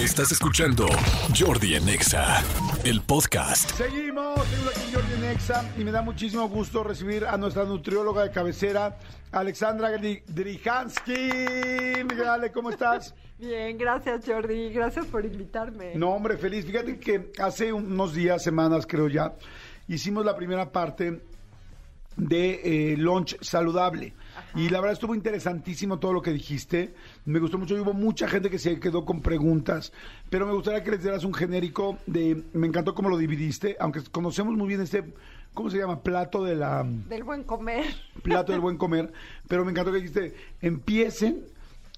Estás escuchando Jordi en Exa, el podcast. Seguimos, seguimos aquí en Jordi Nexa y me da muchísimo gusto recibir a nuestra nutrióloga de cabecera, Alexandra Dri- Drijansky. Miguel Ale, ¿cómo estás? Bien, gracias Jordi, gracias por invitarme. No, hombre, feliz. Fíjate que hace unos días, semanas creo ya, hicimos la primera parte de eh, lunch saludable. Y la verdad estuvo interesantísimo todo lo que dijiste. Me gustó mucho. y Hubo mucha gente que se quedó con preguntas. Pero me gustaría que les dieras un genérico de... Me encantó cómo lo dividiste, aunque conocemos muy bien este... ¿Cómo se llama? Plato de la... Del buen comer. Plato del buen comer. Pero me encantó que dijiste, empiecen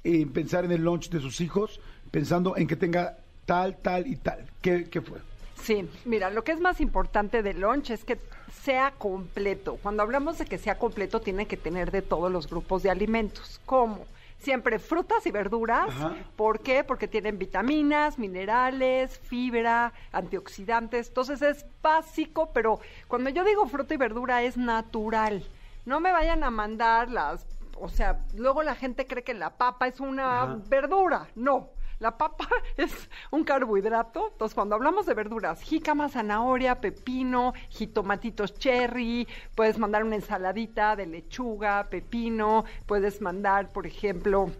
a pensar en el lunch de sus hijos, pensando en que tenga tal, tal y tal. ¿Qué, qué fue? Sí, mira, lo que es más importante del lunch es que sea completo. Cuando hablamos de que sea completo, tiene que tener de todos los grupos de alimentos. ¿Cómo? Siempre frutas y verduras. Ajá. ¿Por qué? Porque tienen vitaminas, minerales, fibra, antioxidantes. Entonces es básico, pero cuando yo digo fruta y verdura es natural. No me vayan a mandar las, o sea, luego la gente cree que la papa es una Ajá. verdura. No. La papa es un carbohidrato. Entonces, cuando hablamos de verduras, jícama, zanahoria, pepino, jitomatitos cherry, puedes mandar una ensaladita de lechuga, pepino, puedes mandar, por ejemplo,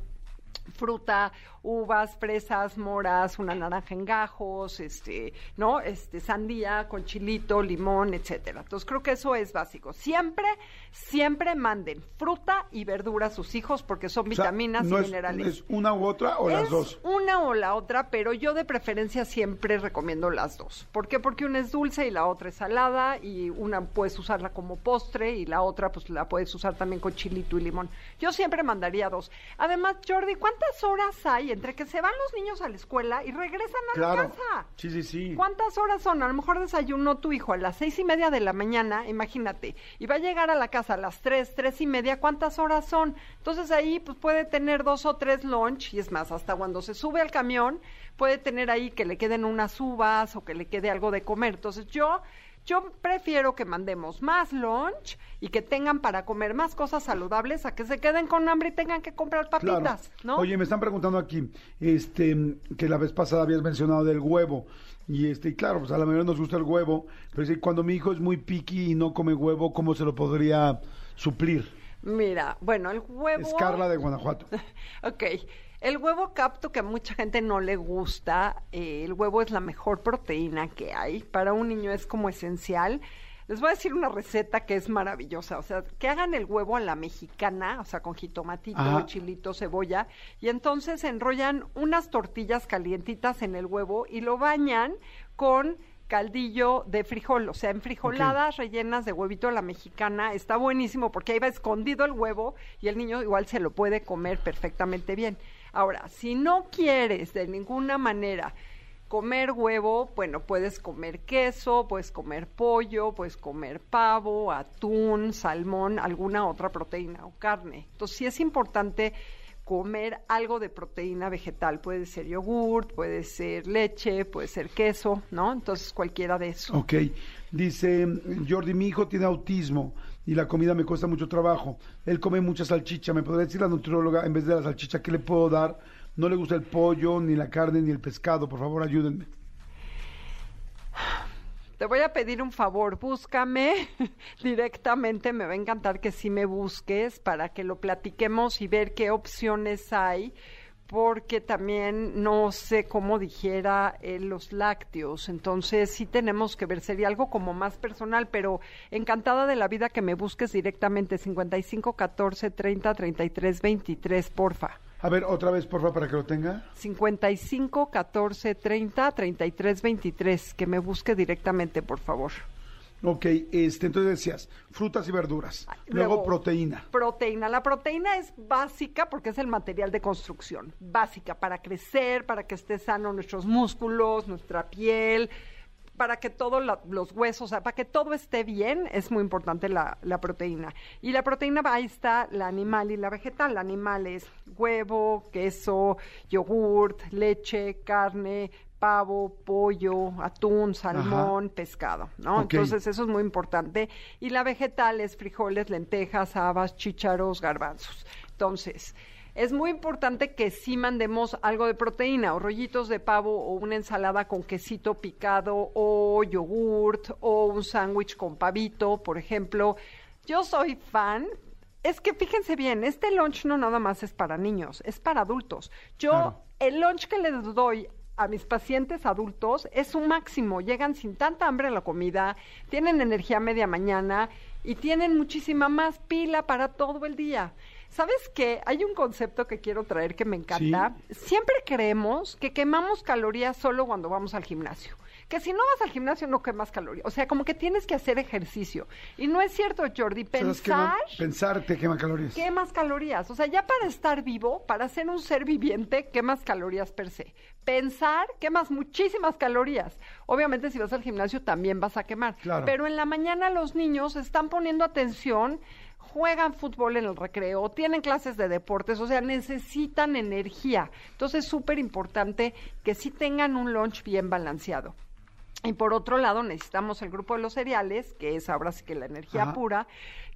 fruta, uvas, fresas, moras, una naranja en gajos, este, ¿no? Este, sandía con chilito, limón, etcétera. Entonces creo que eso es básico. Siempre, siempre manden fruta y verdura a sus hijos porque son O sea, vitaminas no y es- minerales. ¿Es una u otra o las dos? Una o la otra, pero yo de preferencia siempre recomiendo las dos. ¿Por qué? Porque una es dulce y la otra es salada y una puedes usarla como postre y la otra pues la puedes usar también con chilito y limón. Yo siempre mandaría dos. Además, Jordi, ¿cuántas horas hay entre que se van los niños a la escuela y regresan a la Claro. casa? Sí, sí, sí. ¿Cuántas horas son? A lo mejor desayunó tu hijo a las seis y media de la mañana, imagínate, y va a llegar a la casa a las tres, tres y media, ¿cuántas horas son? Entonces ahí pues puede tener dos o tres lunch, y es más, hasta cuando se sube al camión, puede tener ahí que le queden unas uvas o que le quede algo de comer. Entonces yo... Yo prefiero que mandemos más lunch y que tengan para comer más cosas saludables a que se queden con hambre y tengan que comprar Claro. papitas, ¿no? Oye, me están preguntando aquí, este, que la vez pasada habías mencionado del huevo. Y este, y claro, pues a la mayoría nos gusta el huevo, pero sí, cuando mi hijo es muy piqui y no come huevo, ¿cómo se lo podría suplir? Mira, bueno, el huevo... Es Carla de Guanajuato. Ok, el huevo capto que a mucha gente no le gusta, eh, el huevo es la mejor proteína que hay, para un niño es como esencial. Les voy a decir una receta que es maravillosa, o sea, que hagan el huevo a la mexicana, o sea, con jitomatito, Ajá. chilito, cebolla, y entonces enrollan unas tortillas calientitas en el huevo y lo bañan con caldillo de frijol, o sea, en frijoladas rellenas de huevito a la mexicana, está buenísimo porque ahí va escondido el huevo y el niño igual se lo puede comer perfectamente bien. Ahora, si no quieres de ninguna manera comer huevo, bueno, puedes comer queso, puedes comer pollo, puedes comer pavo, atún, salmón, alguna otra proteína o carne. Entonces, sí es importante comer algo de proteína vegetal. Puede ser yogurt, puede ser leche, puede ser queso, ¿no? Entonces, cualquiera de eso. Ok. Dice Jordi, mi hijo tiene autismo y la comida me cuesta mucho trabajo. Él come mucha salchicha. ¿Me podría decir la nutrióloga, en vez de la salchicha, qué le puedo dar? No le gusta el pollo, ni la carne, ni el pescado. Por favor, ayúdenme. Te voy a pedir un favor, búscame directamente, me va a encantar que sí me busques para que lo platiquemos y ver qué opciones hay, porque también no sé cómo dijera eh, los lácteos, entonces sí tenemos que ver, sería algo como más personal, pero encantada de la vida que me busques directamente, 55 14 30 33 23, porfa. A ver, otra vez, por favor, para que lo tenga. 55 14 30 33 23, que me busque directamente, por favor. Ok, este, entonces decías, frutas y verduras. Luego, Luego, proteína. Proteína. La proteína es básica porque es el material de construcción. Básica para crecer, para que esté sano nuestros músculos, nuestra piel, para que todos los huesos, o sea, para que todo esté bien, es muy importante la, la proteína. Y la proteína, ahí está la animal y la vegetal. La animal es huevo, queso, yogurt, leche, carne, pavo, pollo, atún, salmón, pescado, ¿no? Entonces eso es muy importante. Y la vegetal es frijoles, lentejas, habas, chícharos, garbanzos. Entonces, es muy importante que sí mandemos algo de proteína, o rollitos de pavo, o una ensalada con quesito picado, o yogurt, o un sándwich con pavito, por ejemplo. Yo soy fan. Es que fíjense bien, este lunch no nada más es para niños, es para adultos. Yo, Claro. el lunch que les doy a mis pacientes adultos es un máximo. Llegan sin tanta hambre a la comida, tienen energía media mañana y tienen muchísima más pila para todo el día. ¿Sabes qué? Hay un concepto que quiero traer que me encanta. Siempre creemos que quemamos calorías solo cuando vamos al gimnasio. Que si no vas al gimnasio no quemas calorías. O sea, como que tienes que hacer ejercicio. Y no es cierto, Jordi. Pensar Pensar te quema calorías. quemas calorías. O sea, ya para estar vivo, para ser un ser viviente, quemas calorías per se. Pensar, quemas muchísimas calorías. Obviamente, si vas al gimnasio, también vas a quemar. Claro. Pero en la mañana los niños están poniendo atención, juegan fútbol en el recreo, tienen clases de deportes, o sea, necesitan energía. Entonces, es súper importante que sí tengan un lunch bien balanceado. Y por otro lado, necesitamos el grupo de los cereales, que es ahora sí que la energía Ajá. pura,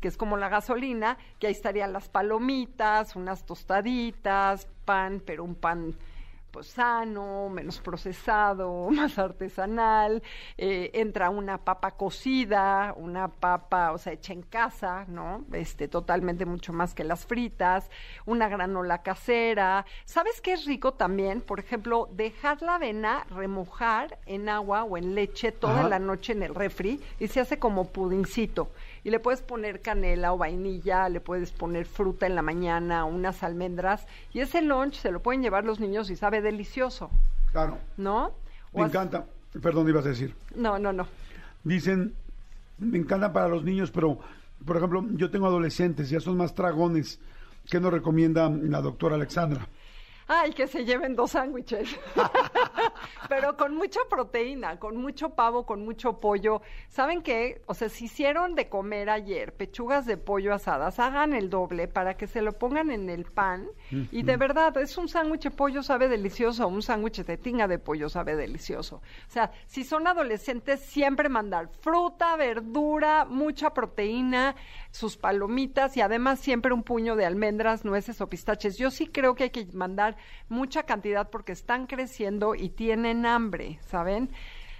que es como la gasolina, que ahí estarían las palomitas, unas tostaditas, pan, pero un pan pues sano, menos procesado, más artesanal, eh, entra una papa cocida, una papa, o sea, hecha en casa, ¿no? Este, totalmente mucho más que las fritas, una granola casera. ¿Sabes qué es rico también? Por ejemplo, dejar la avena remojar en agua o en leche toda Ajá. la noche en el refri y se hace como pudincito. Y le puedes poner canela o vainilla, le puedes poner fruta en la mañana, unas almendras. Y ese lunch se lo pueden llevar los niños y sabe delicioso, Claro. ¿no? Me encanta. Perdón, ibas a decir. No, no, no. Dicen, me encanta para los niños, pero, por ejemplo, yo tengo adolescentes, ya son más tragones. ¿Qué nos recomienda la doctora Alexandra? Ay, que se lleven dos sándwiches. Pero con mucha proteína, con mucho pavo, con mucho pollo. ¿Saben qué? O sea, si hicieron de comer ayer pechugas de pollo asadas, hagan el doble para que se lo pongan en el pan. Y de verdad, es un sándwich de pollo sabe delicioso, un sándwich de tinga de pollo sabe delicioso. O sea, si son adolescentes, siempre mandar fruta, verdura, mucha proteína, sus palomitas y además siempre un puño de almendras, nueces o pistaches. Yo sí creo que hay que mandar mucha cantidad porque están creciendo y tienen hambre, ¿saben?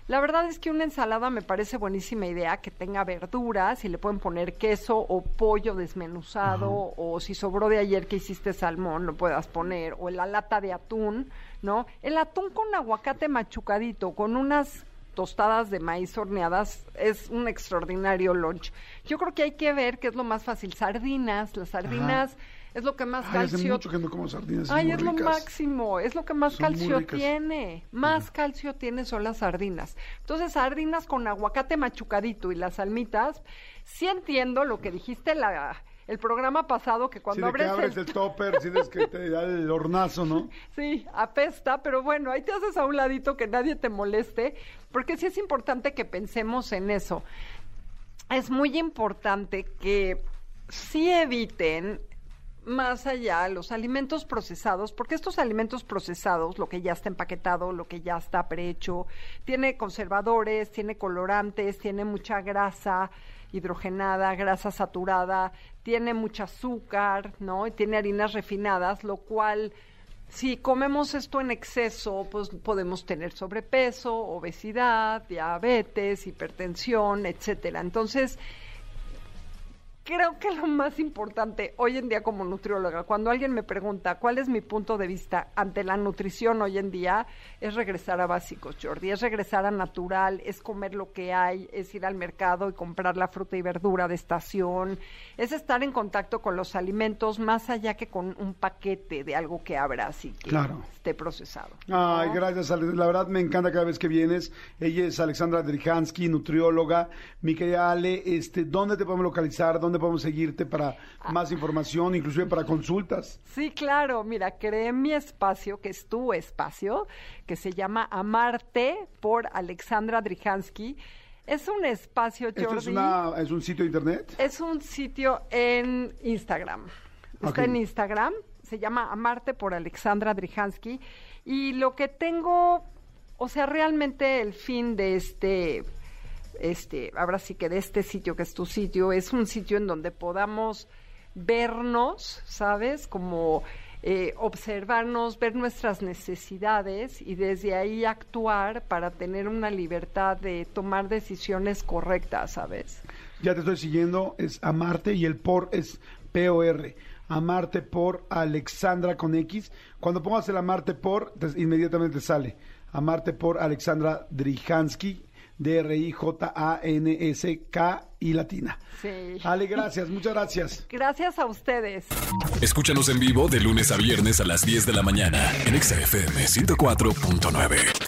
La verdad es que una ensalada me parece buenísima idea que tenga verduras y le pueden poner queso o pollo desmenuzado o si sobró de ayer que hiciste salmón lo puedas poner o la lata de atún, ¿no? El atún con aguacate machucadito con unas tostadas de maíz horneadas es un extraordinario lunch. Yo creo que hay que ver qué es lo más fácil. Sardinas, las sardinas es lo que más Ay, hace calcio mucho que no como sardinas. Ay, es lo máximo, es lo que más Son calcio tiene. Más calcio tiene son las sardinas. Entonces, sardinas con aguacate machucadito y las almitas. Sí entiendo lo que dijiste la, el programa pasado, que Sí, cuando de que abres abres el... el topper, sientes que te da el hornazo, ¿no? Sí, apesta, pero bueno, ahí te haces a un ladito que nadie te moleste, porque sí es importante que pensemos en eso. Es muy importante que sí eviten más allá los alimentos procesados, porque estos alimentos procesados, lo que ya está empaquetado, lo que ya está prehecho, tiene conservadores, tiene colorantes, tiene mucha grasa hidrogenada, grasa saturada, tiene mucho azúcar, ¿no? Y tiene harinas refinadas, lo cual si comemos esto en exceso, pues podemos tener sobrepeso, obesidad, diabetes, hipertensión, etcétera. Entonces, creo que lo más importante hoy en día como nutrióloga, cuando alguien me pregunta cuál es mi punto de vista ante la nutrición hoy en día, es regresar a básicos, Jordi, es regresar a natural, es comer lo que hay, es ir al mercado y comprar la fruta y verdura de estación, es estar en contacto con los alimentos más allá que con un paquete de algo que abras y que Claro. esté procesado. Ay, ¿no? gracias. La verdad me encanta cada vez que vienes. Ella es Alexandra Drijansky, nutrióloga. Mi querida Ale, este, ¿dónde te podemos localizar? ¿Dónde podemos seguirte para Ah. más información, inclusive para consultas? Sí, claro. Mira, creé mi espacio, que es tu espacio, que se llama Amarte por Alexandra Drijansky. Es un espacio, Jordi. ¿Esto es, una, es un sitio de internet? Es un sitio en Instagram. Está en Instagram. Se llama Amarte por Alexandra Drijansky. Y lo que tengo, o sea, realmente el fin de este, este, ahora sí que de este sitio, que es tu sitio, es un sitio en donde podamos vernos, ¿sabes? Como eh, observarnos, ver nuestras necesidades y desde ahí actuar para tener una libertad de tomar decisiones correctas, ¿sabes? Ya te estoy siguiendo, es Amarte y el por es P-O-R. Amarte por Alexandra con X. Cuando pongas el Amarte por, te- inmediatamente sale. Amarte por Alexandra Drijansky, D-R-I-J-A-N-S-K y latina. Sí. Ale, gracias, muchas gracias. Gracias a ustedes. Escúchanos en vivo de lunes a viernes a las 10 de la mañana en Exa FM 104.9.